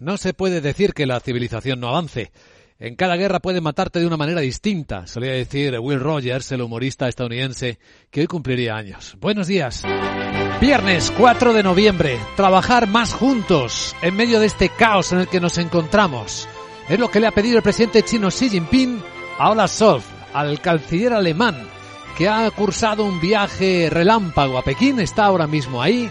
No se puede decir que la civilización no avance. En cada guerra puede matarte de una manera distinta, solía decir Will Rogers, el humorista estadounidense, que hoy cumpliría años. Buenos días. Viernes 4 de noviembre. Trabajar más juntos en medio de este caos en el que nos encontramos. Es lo que le ha pedido el presidente chino Xi Jinping a Olaf Scholz, al canciller alemán, que ha cursado un viaje relámpago a Pekín, está ahora mismo ahí,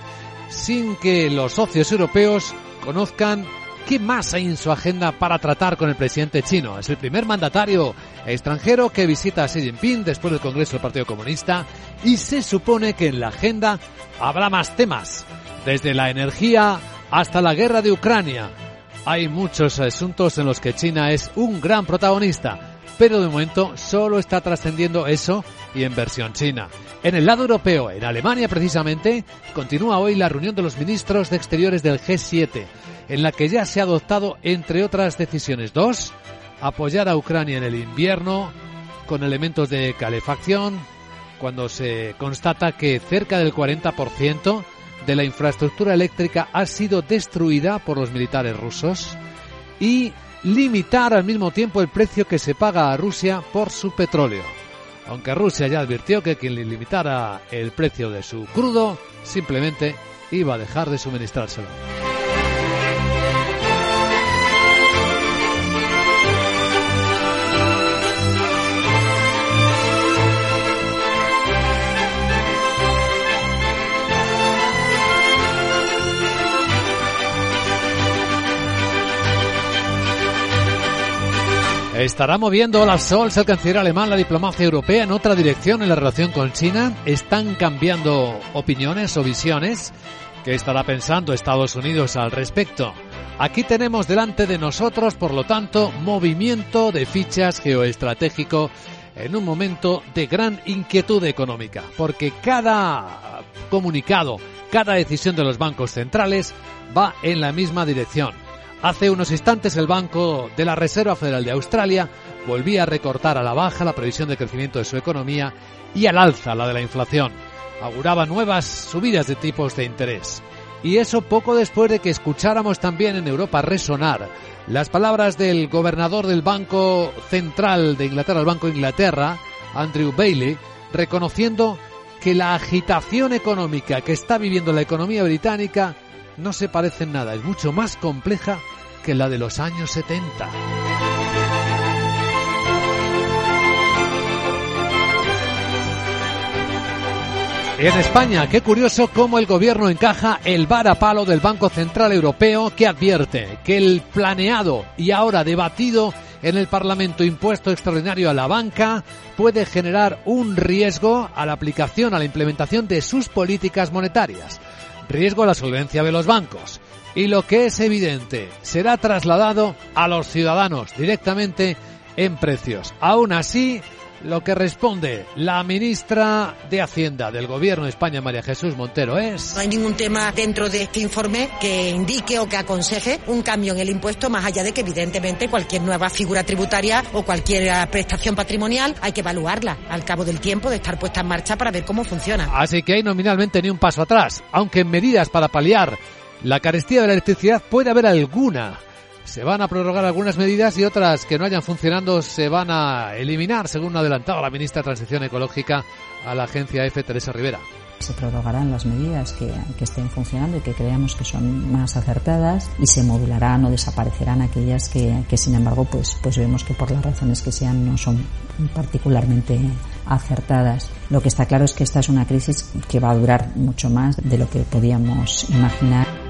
sin que los socios europeos conozcan ¿Qué más hay en su agenda para tratar con el presidente chino? Es el primer mandatario extranjero que visita a Xi Jinping después del Congreso del Partido Comunista y se supone que en la agenda habrá más temas, desde la energía hasta la guerra de Ucrania. Hay muchos asuntos en los que China es un gran protagonista, pero de momento solo está trascendiendo eso y en versión china. En el lado europeo, en Alemania precisamente, continúa hoy la reunión de los ministros de Exteriores del G7 en la que ya se ha adoptado, entre otras decisiones, dos, apoyar a Ucrania en el invierno con elementos de calefacción, cuando se constata que cerca del 40% de la infraestructura eléctrica ha sido destruida por los militares rusos, y limitar al mismo tiempo el precio que se paga a Rusia por su petróleo. Aunque Rusia ya advirtió que quien limitara el precio de su crudo simplemente iba a dejar de suministrárselo. ¿Estará moviendo Olaf Scholz, el canciller alemán, la diplomacia europea en otra dirección en la relación con China? ¿Están cambiando opiniones o visiones? ¿Qué estará pensando Estados Unidos al respecto? Aquí tenemos delante de nosotros, por lo tanto, movimiento de fichas geoestratégico en un momento de gran inquietud económica, porque cada comunicado, cada decisión de los bancos centrales va en la misma dirección Hace unos instantes el Banco de la Reserva Federal de Australia volvía a recortar a la baja la previsión de crecimiento de su economía y al alza la de la inflación. Auguraba nuevas subidas de tipos de interés. Y eso poco después de que escucháramos también en Europa resonar las palabras del gobernador del Banco Central de Inglaterra, el Banco de Inglaterra, Andrew Bailey, reconociendo que la agitación económica que está viviendo la economía británica no se parece en nada, es mucho más compleja que la de los años 70. En España, qué curioso cómo el gobierno encaja el varapalo del Banco Central Europeo que advierte que el planeado y ahora debatido en el Parlamento impuesto extraordinario a la banca puede generar un riesgo a la aplicación, a la implementación de sus políticas monetarias riesgo a la solvencia de los bancos. Y lo que es evidente, será trasladado a los ciudadanos directamente en precios. Aún así, lo que responde la ministra de Hacienda del Gobierno de España, María Jesús Montero, es... No hay ningún tema dentro de este informe que indique o que aconseje un cambio en el impuesto, más allá de que evidentemente cualquier nueva figura tributaria o cualquier prestación patrimonial hay que evaluarla al cabo del tiempo de estar puesta en marcha para ver cómo funciona. Así que hay nominalmente ni un paso atrás, aunque en medidas para paliar la carestía de la electricidad puede haber alguna se van a prorrogar algunas medidas y otras que no hayan funcionando se van a eliminar, según ha adelantado la ministra de Transición Ecológica a la agencia F. Teresa Rivera. Se prorrogarán las medidas que, estén funcionando y que creamos que son más acertadas y se modularán o desaparecerán aquellas que, que sin embargo pues, pues vemos que por las razones que sean no son particularmente acertadas. Lo que está claro es que esta es una crisis que va a durar mucho más de lo que podíamos imaginar.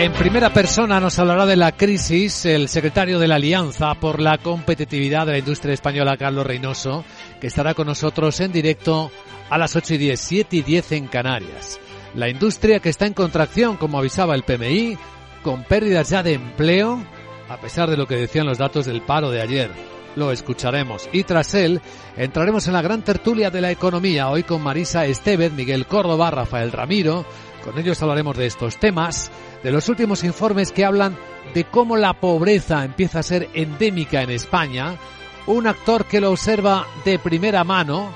En primera persona nos hablará de la crisis el secretario de la Alianza por la Competitividad de la Industria Española, Carlos Reynoso, que estará con nosotros en directo a las 8 y 10, 7 y 10 en Canarias. La industria que está en contracción, como avisaba el PMI, con pérdidas ya de empleo, a pesar de lo que decían los datos del paro de ayer. Lo escucharemos. Y tras él, entraremos en la gran tertulia de la economía, hoy con Marisa Estevez, Miguel Córdoba, Rafael Ramiro. Con ellos hablaremos de estos temas de los últimos informes que hablan de cómo la pobreza empieza a ser endémica en España, un actor que lo observa de primera mano,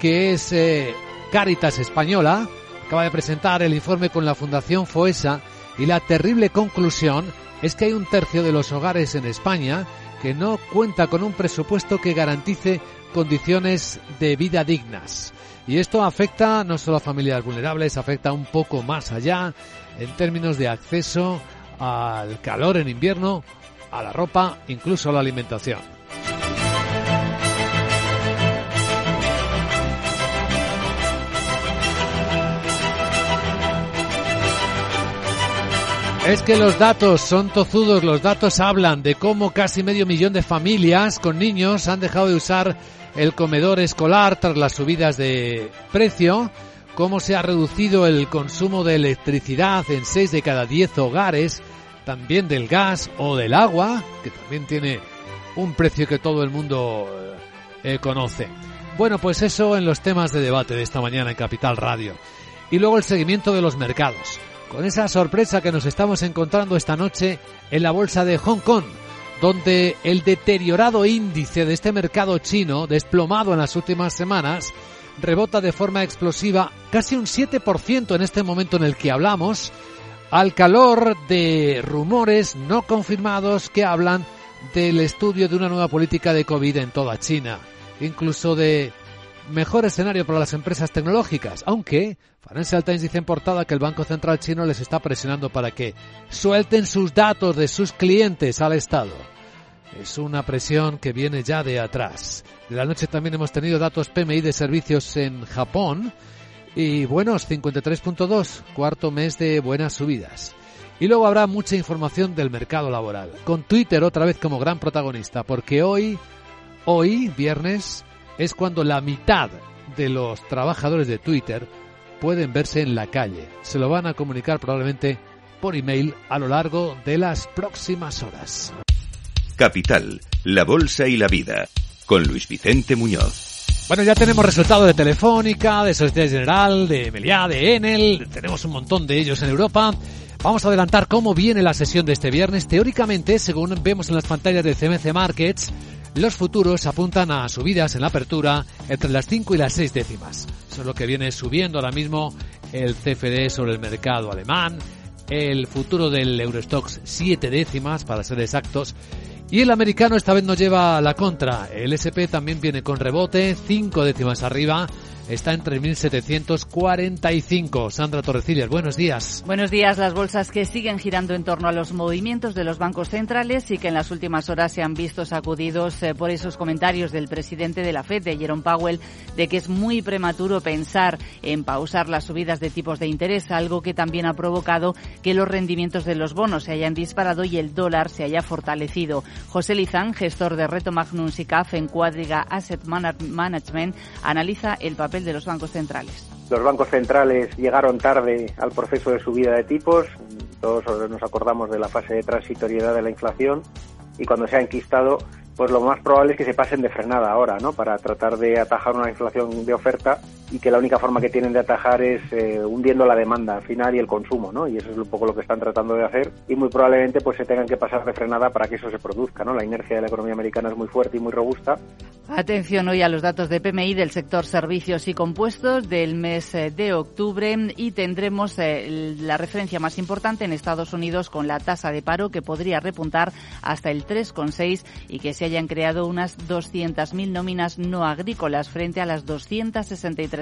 que es eh, Caritas Española, acaba de presentar el informe con la Fundación FOESA y la terrible conclusión es que hay un tercio de los hogares en España que no cuenta con un presupuesto que garantice condiciones de vida dignas. Y esto afecta no solo a familias vulnerables, afecta un poco más allá en términos de acceso al calor en invierno, a la ropa, incluso a la alimentación. Es que los datos son tozudos, los datos hablan de cómo casi medio millón de familias con niños han dejado de usar el comedor escolar tras las subidas de precio, cómo se ha reducido el consumo de electricidad en 6 de cada 10 hogares, también del gas o del agua, que también tiene un precio que todo el mundo eh, conoce. Bueno, pues eso en los temas de debate de esta mañana en Capital Radio. Y luego el seguimiento de los mercados, con esa sorpresa que nos estamos encontrando esta noche en la bolsa de Hong Kong, donde el deteriorado índice de este mercado chino, desplomado en las últimas semanas, rebota de forma explosiva casi un 7% en este momento en el que hablamos, al calor de rumores no confirmados que hablan del estudio de una nueva política de COVID en toda China, incluso de mejor escenario para las empresas tecnológicas, aunque Financial Times dice en portada que el Banco Central chino les está presionando para que suelten sus datos de sus clientes al Estado. Es una presión que viene ya de atrás. De la noche también hemos tenido datos PMI de servicios en Japón y buenos 53.2, cuarto mes de buenas subidas. Y luego habrá mucha información del mercado laboral, con Twitter otra vez como gran protagonista, porque hoy, hoy, viernes, es cuando la mitad de los trabajadores de Twitter pueden verse en la calle. Se lo van a comunicar probablemente por email a lo largo de las próximas horas. Capital, la Bolsa y la Vida, con Luis Vicente Muñoz. Bueno, ya tenemos resultados de Telefónica, de Sociedad General, de Meliá, de Enel, tenemos un montón de ellos en Europa. Vamos a adelantar cómo viene la sesión de este viernes. Teóricamente, según vemos en las pantallas de CMC Markets, los futuros apuntan a subidas en la apertura entre las 5 y las 6 décimas. Eso es lo que viene subiendo ahora mismo el CFD sobre el mercado alemán, el futuro del Eurostox 7 décimas para ser exactos y el americano esta vez no lleva la contra. El SP también viene con rebote, cinco décimas arriba está en 3.745. Sandra Torrecillas, buenos días. Buenos días. Las bolsas que siguen girando en torno a los movimientos de los bancos centrales y que en las últimas horas se han visto sacudidos eh, por esos comentarios del presidente de la Fed, de Jerome Powell, de que es muy prematuro pensar en pausar las subidas de tipos de interés, algo que también ha provocado que los rendimientos de los bonos se hayan disparado y el dólar se haya fortalecido. José Lizán, gestor de Reto Magnum SICAF en Cuadriga Asset Management, analiza el papel de los bancos centrales. Los bancos centrales llegaron tarde al proceso de subida de tipos. Todos nos acordamos de la fase de transitoriedad de la inflación y cuando se ha enquistado pues lo más probable es que se pasen de frenada ahora, ¿no? Para tratar de atajar una inflación de oferta y que la única forma que tienen de atajar es eh, hundiendo la demanda al final y el consumo, ¿no? Y eso es un poco lo que están tratando de hacer y muy probablemente pues se tengan que pasar de frenada para que eso se produzca, ¿no? La inercia de la economía americana es muy fuerte y muy robusta. Atención hoy a los datos de PMI del sector servicios y compuestos del mes eh, de octubre y tendremos eh, la referencia más importante en Estados Unidos con la tasa de paro que podría repuntar hasta el 3,6 y que se hayan creado unas 200.000 nóminas no agrícolas frente a las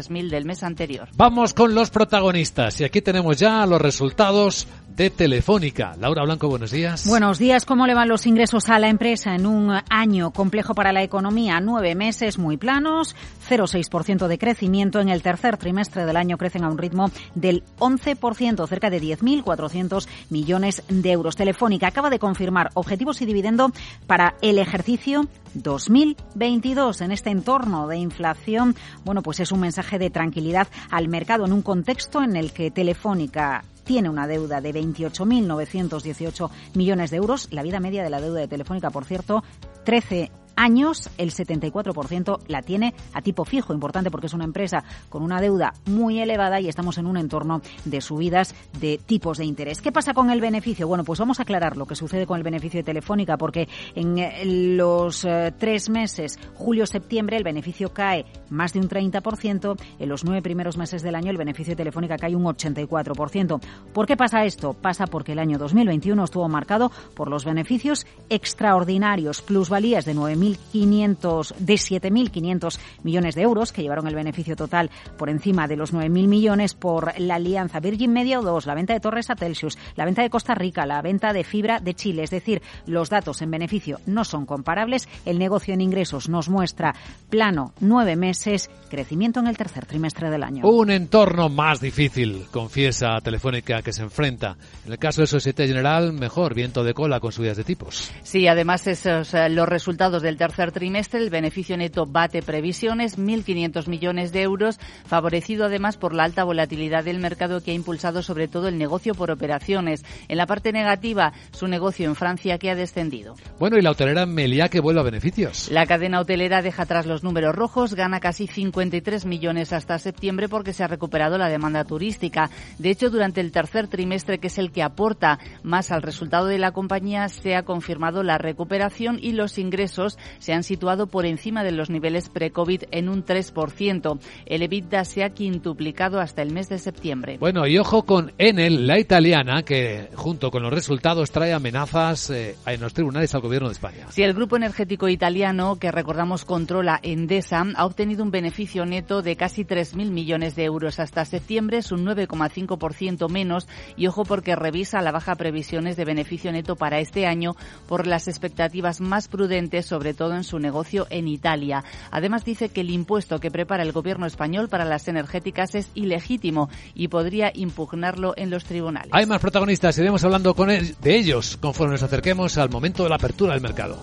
263.000 del mes anterior. Vamos con los protagonistas y aquí tenemos ya los resultados de Telefónica. Laura Blanco, buenos días. Buenos días. ¿Cómo le van los ingresos a la empresa en un año complejo para la economía? Nueve meses muy planos, 0,6% de crecimiento. En el tercer trimestre del año crecen a un ritmo del 11%, cerca de 10.400 millones de euros. Telefónica acaba de confirmar objetivos y dividendo para el ejercicio 2022 en este entorno de inflación. Bueno, pues es un mensaje de tranquilidad al mercado en un contexto en el que Telefónica tiene una deuda de 28.918 millones de euros. La vida media de la deuda de Telefónica, por cierto, 13 años, el 74% la tiene a tipo fijo. Importante porque es una empresa con una deuda muy elevada y estamos en un entorno de subidas de tipos de interés. ¿Qué pasa con el beneficio? Bueno, pues vamos a aclarar lo que sucede con el beneficio de Telefónica porque en los eh, tres meses, julio-septiembre, el beneficio cae más de un 30%. En los nueve primeros meses del año, el beneficio de Telefónica cae un 84%. ¿Por qué pasa esto? Pasa porque el año 2021 estuvo marcado por los beneficios extraordinarios, plusvalías de 9.500, de 7.500 millones de euros, que llevaron el beneficio total por encima de los 9.000 millones por la alianza Virgin Media o 2, la venta de Torres a Telsius, la venta de Costa Rica, la venta de fibra de Chile. Es decir, los datos en beneficio no son comparables. El negocio en ingresos nos muestra plano nueve meses, crecimiento en el tercer trimestre del año. Un entorno más difícil, confiesa Telefónica, que se enfrenta. En el caso de Societe General, mejor viento de cola con subidas de tipos. Sí, además esos eh, los resultados del tercer trimestre, el beneficio neto bate previsiones, 1.500 millones de euros, favorecido además por la alta volatilidad del mercado que ha impulsado sobre todo el negocio por operaciones. En la parte negativa, su negocio en Francia que ha descendido. Bueno, y la hotelera Meliá que vuelve a beneficios. La cadena hotelera deja atrás los números rojos, gana casi 53 millones hasta septiembre porque se ha recuperado la demanda turística. De hecho, durante el tercer trimestre, que es el que aporta más al resultado de la compañía, se ha confirmado la recuperación y los ingresos se han situado por encima de los niveles pre-COVID en un 3%. El EBITDA se ha quintuplicado hasta el mes de septiembre. Bueno, y ojo con Enel, la italiana, que junto con los resultados trae amenazas eh, en los tribunales al gobierno de España. Si el grupo energético italiano, que recordamos controla Endesa, ha obtenido un beneficio neto de casi 3.000 millones de euros hasta septiembre, es un 9,5% menos, y ojo porque revisa la baja previsiones de beneficio neto para este año por las expectativas más prudentes, sobre todo en su negocio en Italia. Además dice que el impuesto que prepara el gobierno español para las energéticas es ilegítimo y podría impugnarlo en los tribunales. Hay más protagonistas, iremos hablando con de ellos conforme nos acerquemos al momento de la apertura del mercado.